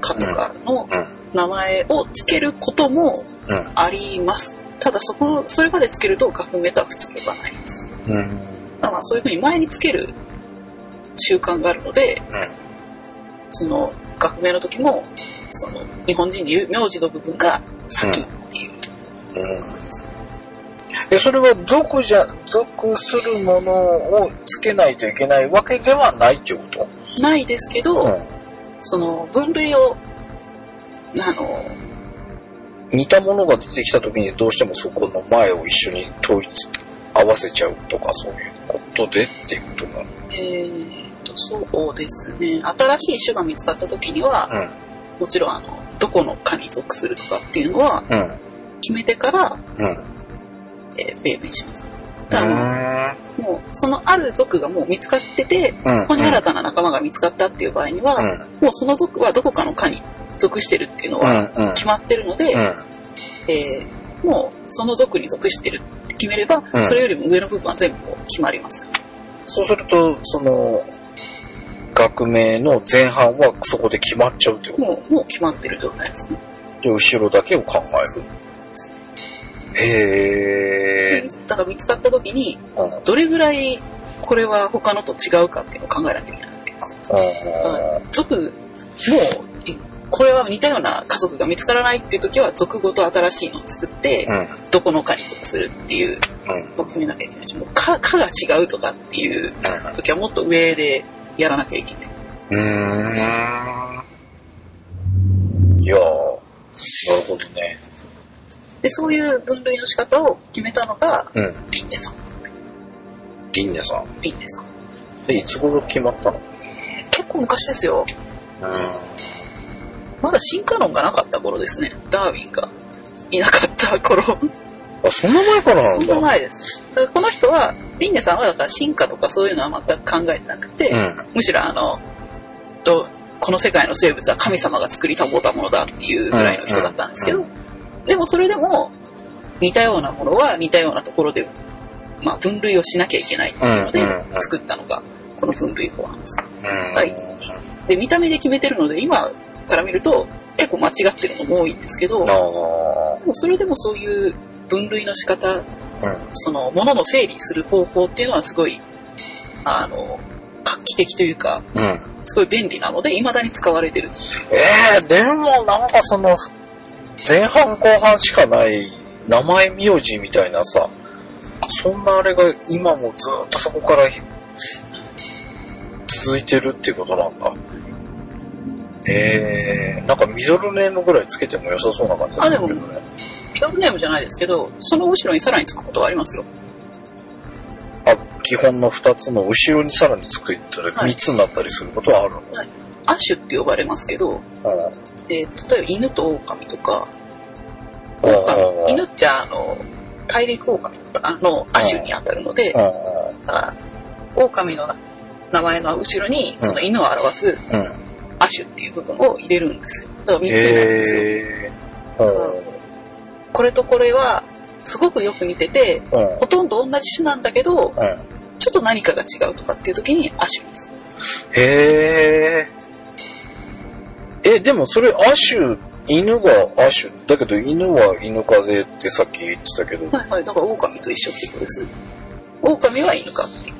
科とかのうん。名前をつけることもうん。あります。ただそこ、それまでつけると学名とはくっつけばないです。うん。だからまあそういうふうに前につける習慣があるので、うん。その学名の時も、その日本人でいう名字の部分が先っていう。うん。え、それは属じゃ、属するものをつけないといけないわけではないっていうこないですけど、とうん。その分類を、あの、似たものが出てきた時にどうしてもそこの前を一緒に統一、合わせちゃうとかそういうことでっていうことなの？えーと、そうですね。新しい種が見つかった時には、もちろんあの、どこの科に属するとかっていうのはうん。うん。決めてから、うん。えー命名します。ただあのもう、そのある属がもう見つかってて、うんそこに新たな仲間が見つかったっていう場合には、うん。もうその属はどこかの科に属してるっていうのうはん。うん。決まってるので、うん。えーもうその属に属してるって決めれば、うんそれよりも上の部分は全部決まります。そうすると、その、学名の前半はそこで決まっちゃうってこと？もう、もう決まってる状態ですね。で、後ろだけを考える。へえ。だから見つかった時に、うん。どれぐらいこれは他のと違うかっていうのを考えなきゃいけないわけですよ。族も、いこれは似たような家族が見つからないっていう時は、族ごと新しいのを作って、うん。どこの科に属するっていううん。のを決めなきゃいけないし、もう科科が違うとかっていう時はもっと上でやらなきゃいけない。うん。うーん。いやー、なるほどね。で、そういう分類の仕方を決めたのが、うん。リンネさん。リンネさん。リンネさん。え、いつ頃決まったの？結構昔ですよ。うん。まだ進化論がなかった頃ですね。ダーウィンがいなかった頃。あ、そんな前から。そんな前です。だからこの人は、リンネさんはだから進化とかそういうのは全く考えてなくて、うん。むしろあの、と、この世界の生物は神様が作りたぼったものだっていうぐらいの人だったんですけど、うでもそれでも、似たようなものは似たようなところで、まあ分類をしなきゃいけないっていうのでうんうんうん作ったのが、この分類法なんです。うん。はいで、見た目で決めてるので、今から見ると、結構間違ってるのも多いんですけど、であもそれでもそういう分類の仕方、あ。うん。その、ものの整理する方法っていうのはすごい、あの、画期的というか、うん。すごい便利なので、未だに使われてる。ええでもなんかその、前半後半しかない名前名字みたいなさ、そんなあれが今もずっとそこからひ続いてるっていうことなんだ。ええなんかミドルネームぐらいつけても良さそうな感じがするけどね。ミドルネームじゃないですけど、その後ろにさらにつくことはありますよ。あ、基本の2つの後ろにさらにつくったらはい。3つになったりすることはあるの、アッシュって呼ばれますけど、うんえー例えば犬と狼とか、狼。犬ってあの、大陸狼とかのシュに当たるので、狼の名前の後ろにその犬を表すうん。うん。アッシュっていう部分を入れるんですよ。だから3つになるんですよ。えーこれとこれはすごくよく似てて、うん。うん。ほとんど同じ種なんだけど、うん。ちょっと何かが違うとかっていう時にアッシュです。へえ。え、でもそれ、アシュ、犬がアシュ、だけど犬は犬科でってさっき言ってたけど、はいはい。だから狼と一緒っていうことです。狼は犬かっていう。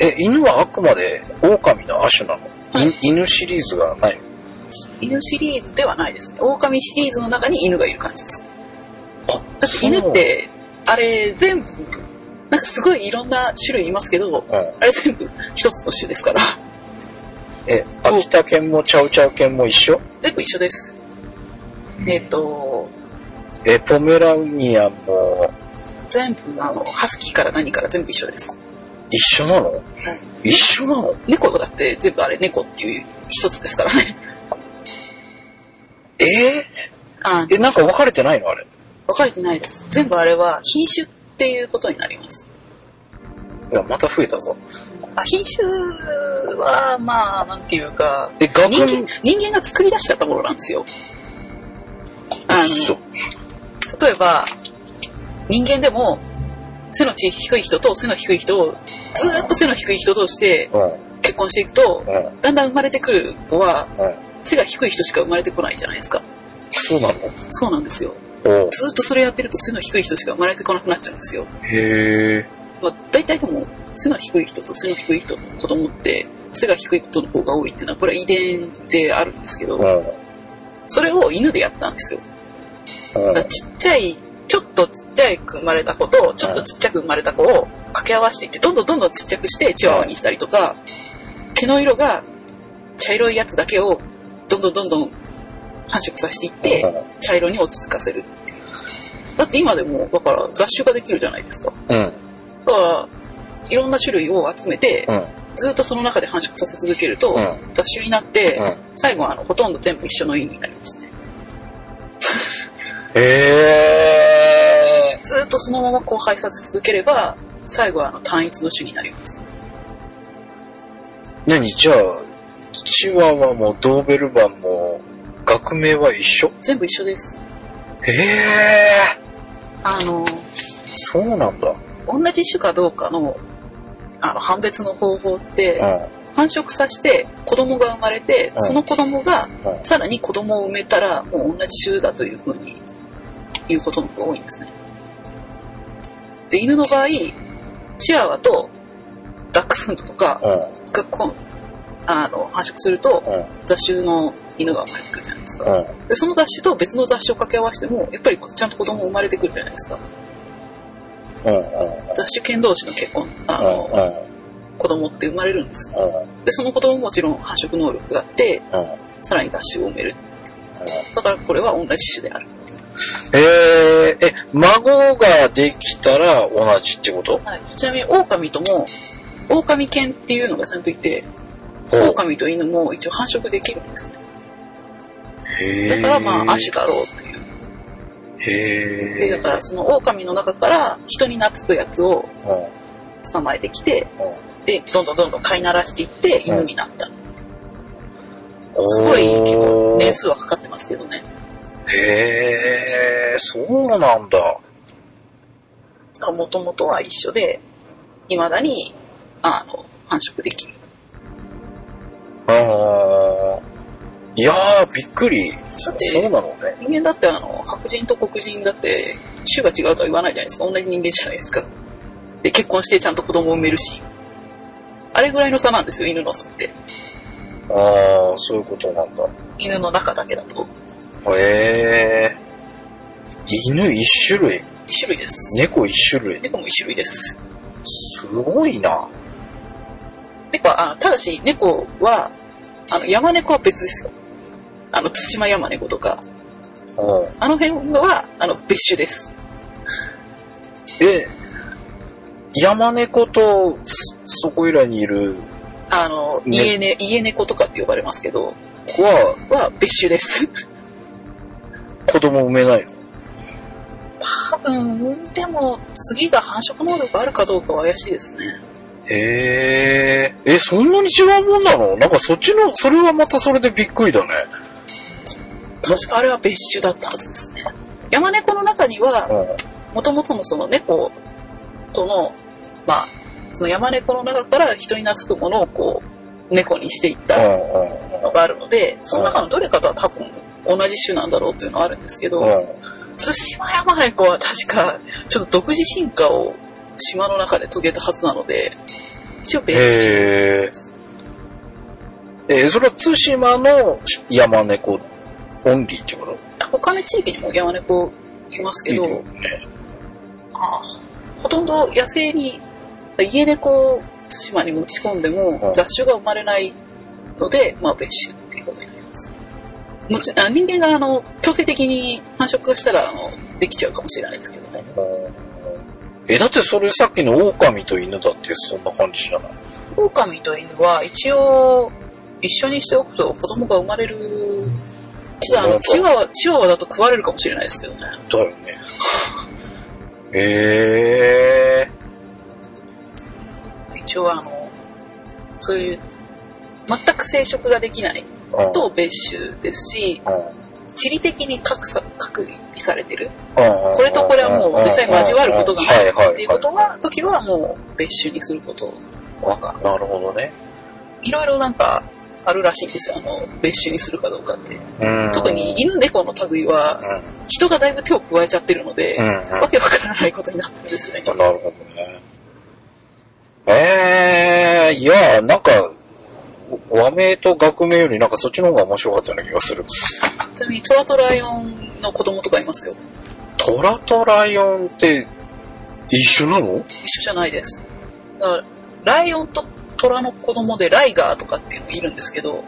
え、犬はあくまで狼のアシュなの、はいい犬シリーズがないの犬シリーズではないですね。狼シリーズの中に犬がいる感じです。あ、だって犬って、あれ全部、なんかすごいいろんな種類いますけど、そう。うん。あれ全部一つの種ですから、え、秋田犬もチャウチャウ犬も一緒？全部一緒です。えっ、と、え、ポメラニアンも全部あの、ハスキーから何から全部一緒です。一緒なの？一緒なの？猫だって全部あれ猫っていう一つですからね。え？あー、え、なんか分かれてないのあれ？分かれてないです。全部あれは品種っていうことになります。いや、また増えたぞ。あ品種は、まあ、なんていうか、え、学人に間、人間が作り出しちゃったものなんですよ。あそう。の、例えば、人間でも、背の低い人と背の低い人を、ずーっと背の低い人同士でうん。結婚していくと、うん。だんだん生まれてくる子は、うん。背が低い人しか生まれてこないじゃないですか。そうなのそうなんですよ。ずーっとそれやってると背の低い人しか生まれてこなくなっちゃうんですよ。へえ。まあ、大体でも背の低い人と背の低い人の子供って背が低い人の方が多いっていうのはこれは遺伝であるんですけど、うん。それを犬でやったんですよ。ちっちゃい、ちょっとちっちゃいく生まれた子とちょっとちっちゃく生まれた子を掛け合わせていってどんどんどんどんちっちゃくしてチワワにしたりとか毛の色が茶色いやつだけをどんどんどんどん繁殖させていって茶色に落ち着かせるっていう。だって今でもだから雑種ができるじゃないですか。うん。だからいろんな種類を集めて、うん。ずっとその中で繁殖させ続けると、うん雑種になって、うん最後はあのほとんど全部一緒の犬になりますね。へえ。ずっとそのまま交配させ続ければ、最後はあの単一の種になります。何？じゃあ、チワワもドーベルマンも学名は一緒？全部一緒です。へえ。あの、そうなんだ。同じ種かどうかの、あの、判別の方法って、うん。繁殖させて子供が生まれて、うんその子供がうんさらに子供を産めたら、もう同じ種だというふうに言うことの方が多いんですね。で、犬の場合、チワワとダックスフントとかうん。がこうあの繁殖するとうん。雑種の犬が生まれてくるじゃないですか。うん。でその雑種と別の雑種を掛け合わせても、やっぱりちゃんと子供生まれてくるじゃないですか。雑種犬同士の結婚、あうの、ん。子供って生まれるんです。うん。で、その子供ももちろん繁殖能力があって、うん。さらに雑種を埋める。だからこれは同じ種である。えー、え、孫ができたら同じってこと？はい、ちなみに狼とも、狼犬っていうのがちゃんといて、狼と犬も一応繁殖できるんですね。へだからまあ、亜種が。だろうっていう。へで、だからその狼の中から人に懐くやつをうん。捕まえてきて、うんで、どんどんどんどん飼いならしていって犬になった。すごい結構年数はかかってますけどね。へえ、そうなんだ。もともとは一緒で、未だに、あの、繁殖できる。あーいやー、びっくり。そそうなのね。人間だってあの、白人と黒人だって、種が違うとは言わないじゃないですか。同じ人間じゃないですか。で、結婚してちゃんと子供を産めるし。あれぐらいの差なんですよ、犬の差って。あー、そういうことなんだ。犬の中だけだと。へえ。犬一種類？一種類です。猫一種類？猫も一種類です。すごいな。猫は、あただし、猫は、あの、山猫は別ですよ。あの、対馬山猫とか、うん。あの辺は、あの、別種です。え、山猫とそそこいらにいるあの、ね家ね、家猫とかって呼ばれますけど、はは別種です。子供産めないの？多分、でも、次が繁殖能力あるかどうかは怪しいですね。へえ。え、そんなに違うもんなの？なんかそっちの、それはまたそれでびっくりだね。確かあれは別種だったはずですね。山猫の中には、うん。もともとのその猫との、まあ、その山猫の中から人に懐くものをこう、猫にしていったのがあるので、その中のどれかとは多分同じ種なんだろうっていうのはあるんですけど、うん。うん。対馬山猫は確か、ちょっと独自進化を島の中で遂げたはずなので、一応別種へえ。え、それは対馬の山猫オンリーってこと？他の地域にも山猫いますけど、いるよね。ああほとんど野生に家猫を対馬に持ち込んでもうん雑種が生まれないので、まあ別種っていうことになります。もちあ人間があの強制的に繁殖したらあのできちゃうかもしれないですけどね。え、だってそれさっきの狼と犬だってそんな感じじゃない？狼と犬は一応一緒にしておくと子供が生まれる。実はあのチワワ、チワワだと食われるかもしれないですけどね。だよね。へえ。一応あの、そういう全く生殖ができないうんと別種ですし、うん地理的に格差、隔離されてる。ここれとこれはもう絶対交わることがないはっていうことは、時はもう別種にすることが、なるほどね。いろいろなんかあるらしいんですよ。あの、別種にするかどうかって。うん特に犬猫の類は、人がだいぶ手を加えちゃってるので、うん、うん、わけわからないことになってるんですよね。なるほどね。ええいや、なんか、和名と学名よりなんかそっちの方が面白かったような気がする。ちなみにトラとライオンの子供とかいますよ。トラとライオンって一緒なの？一緒じゃないです。だから、ライオンとトラの子供でライガーとかっていうのいるんですけど、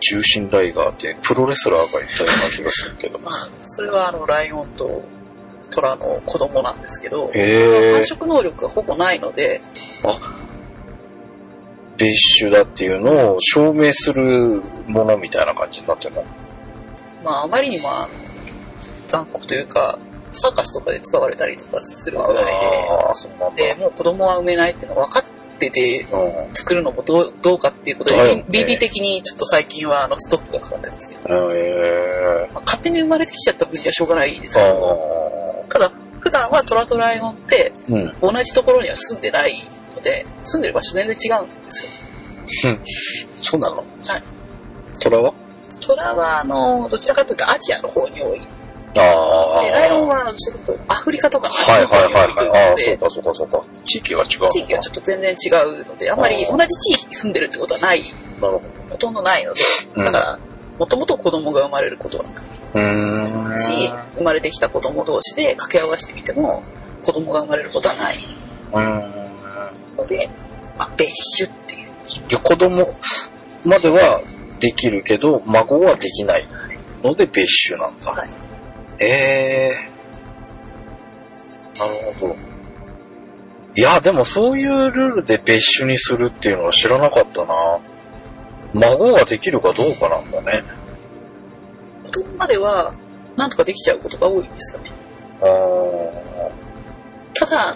中心ライガーってプロレスラーが言ったような気がするけど。まあ、それはあの、ライオンとトラの子供なんですけど。繁殖能力がほぼないので、別種だっていうのを証明するものみたいな感じになってるの？まあ、あまりにも残酷というか、サーカスとかで使われたりとかするぐらい。で、で、もう子供は産めないっていうの分かってて、うん。作るのもどうどうかっていうことで、倫理的にちょっと最近はあのストップがかかってますけど、えまあ、勝手に生まれてきちゃった分にはしょうがないですえけど、ただ、普段はトラとライオンってうん。同じところには住んでないので、住んでる場所全然違うん。そうなの？はい。トラは？トラは、あの、どちらかというとアジアの方に多い。で、ああ。ライオンは、あの、どちらかとアフリカとかのはいはいはいはい。ああ、そうかそうかそうか。地域が違う。地域がちょっと全然違うので、あんまり同じ地域に住んでるってことはない、なるほど。ほとんどないので、うんだから、もともと子供が生まれることはなうーん。いし、生まれてきた子供同士で掛け合わせてみても、子供が生まれることはないうん。ので、まあ、別種っ子供まではできるけど、孫はできないので別種なんだ。はいええなるほど。いや、でもそういうルールで別種にするっていうのは知らなかったな。孫ができるかどうかなんだね。子供までは、なんとかできちゃうことが多いんですよね。ただ、あの、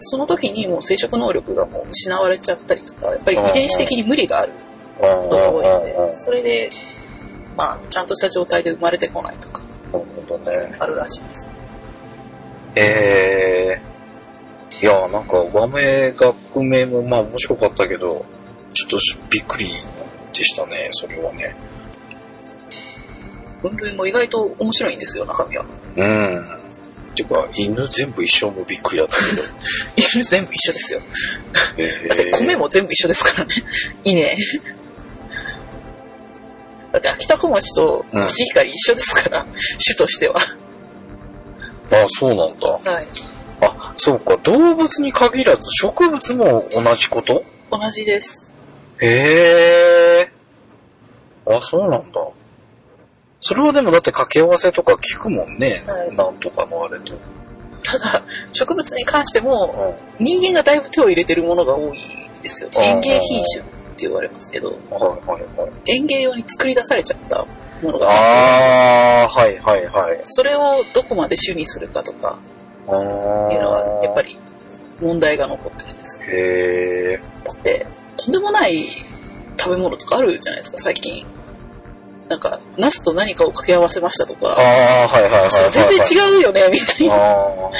その時にもう生殖能力がもう失われちゃったりとか、やっぱり遺伝子的に無理がある。ことが多いので、それで、まあ、ちゃんとした状態で生まれてこないとか。あるらしいです。ええいや、なんか和名、学名もまあ面白かったけど、ちょっとびっくりでしたね、それはね。分類も意外と面白いんですよ、中身は。うん。ていうか、犬全部一緒もびっくりだった 犬全部一緒ですよ。けど。だって米も全部一緒ですからね。稲。だって秋田小町とコシヒカリ一緒ですから、種としては。あ、そうなんだ。はい。あ、そうか。動物に限らず植物も同じこと？同じです。へえ。あ、そうなんだ。それはでもだって掛け合わせとか聞くもんね。はいなんとかのあれと。ただ、植物に関しても、うん。人間がだいぶ手を入れてるものが多いですよ。園芸品種って言われますけど。園芸用に作り出されちゃったものがああ、はいはいはい。それをどこまで種にするかとか。っていうのは、やっぱり問題が残ってるんですよ。へえ。だって、とんでもない食べ物とかあるじゃないですか、最近。なんか、ナスと何かを掛け合わせましたとああ、か、はいはい全然違うよね、みたいな。あ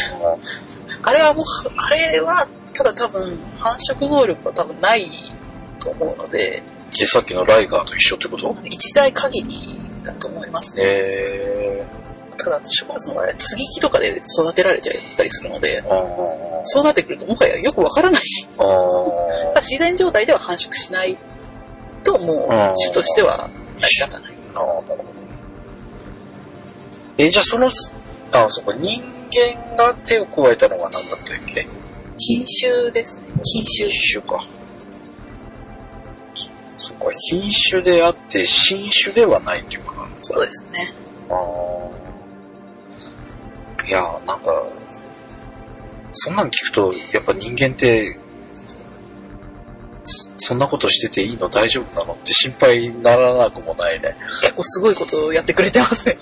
あれはもう、あれは、ただ多分、繁殖能力は多分ないと思うので、あ。で、さっきのライガーと一緒ってこと？一代限りだと思いますね。へえ。ただ、植物の場合は接ぎ木とかで育てられちゃったりするので、ああ。そうなってくるともはやよくわからない。あ あ。自然状態では繁殖しないと、もううん種としては成り立たない。ああ、なるほど。え、じゃあその、あそっか、人間が手を加えたのは何だったっけ？品種ですね。品種。品種か。そっか、品種であって、新種ではないっていうことなんですそうですね。ああ。いや、なんか、そんなん聞くと、やっぱ人間って、そそんなことしてていいの？大丈夫なの？って心配にならなくもないね。結構すごいことをやってくれてますよ。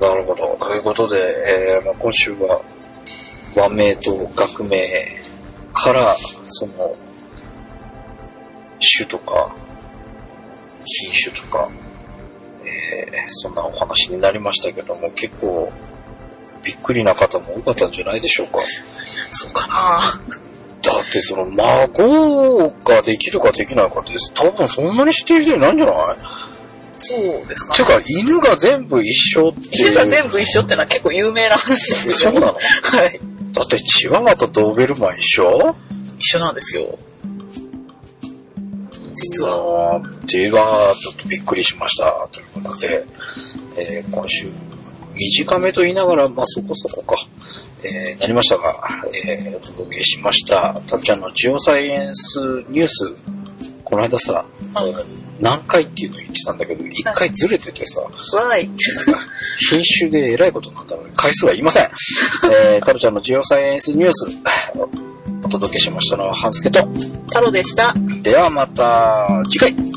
なるほど。ということで、えーまあ、今週は和名と学名から、その、種とか、品種とか、えーそんなお話になりましたけども、結構、びっくりな方も多かったんじゃないでしょうか？そうかなだってその、孫ができるかできないかって、多分そんなに知ってる人いないんじゃない？そうですかていうか、犬が全部一緒っていう。犬が全部一緒ってのは結構有名な話ですよ。そうなの？はい。だってチワワとドーベルマン一緒？一緒なんですよ。実は。は。っていうのはちょっとびっくりしました。ということで、えー今週、短めと言いながら、まあそこそこか、えーなりましたが、えーお届けしました。たっちゃんのジオサイエンスニュース、この間さ、はい何回っていうの言ってたんだけど、一回ずれててさ、わーい。品種で偉いことになったので、回数は言いません。えー、タロちゃんのジオサイエンスニュース、お届けしましたのは、ハンスケと。太郎でした。ではまた次回。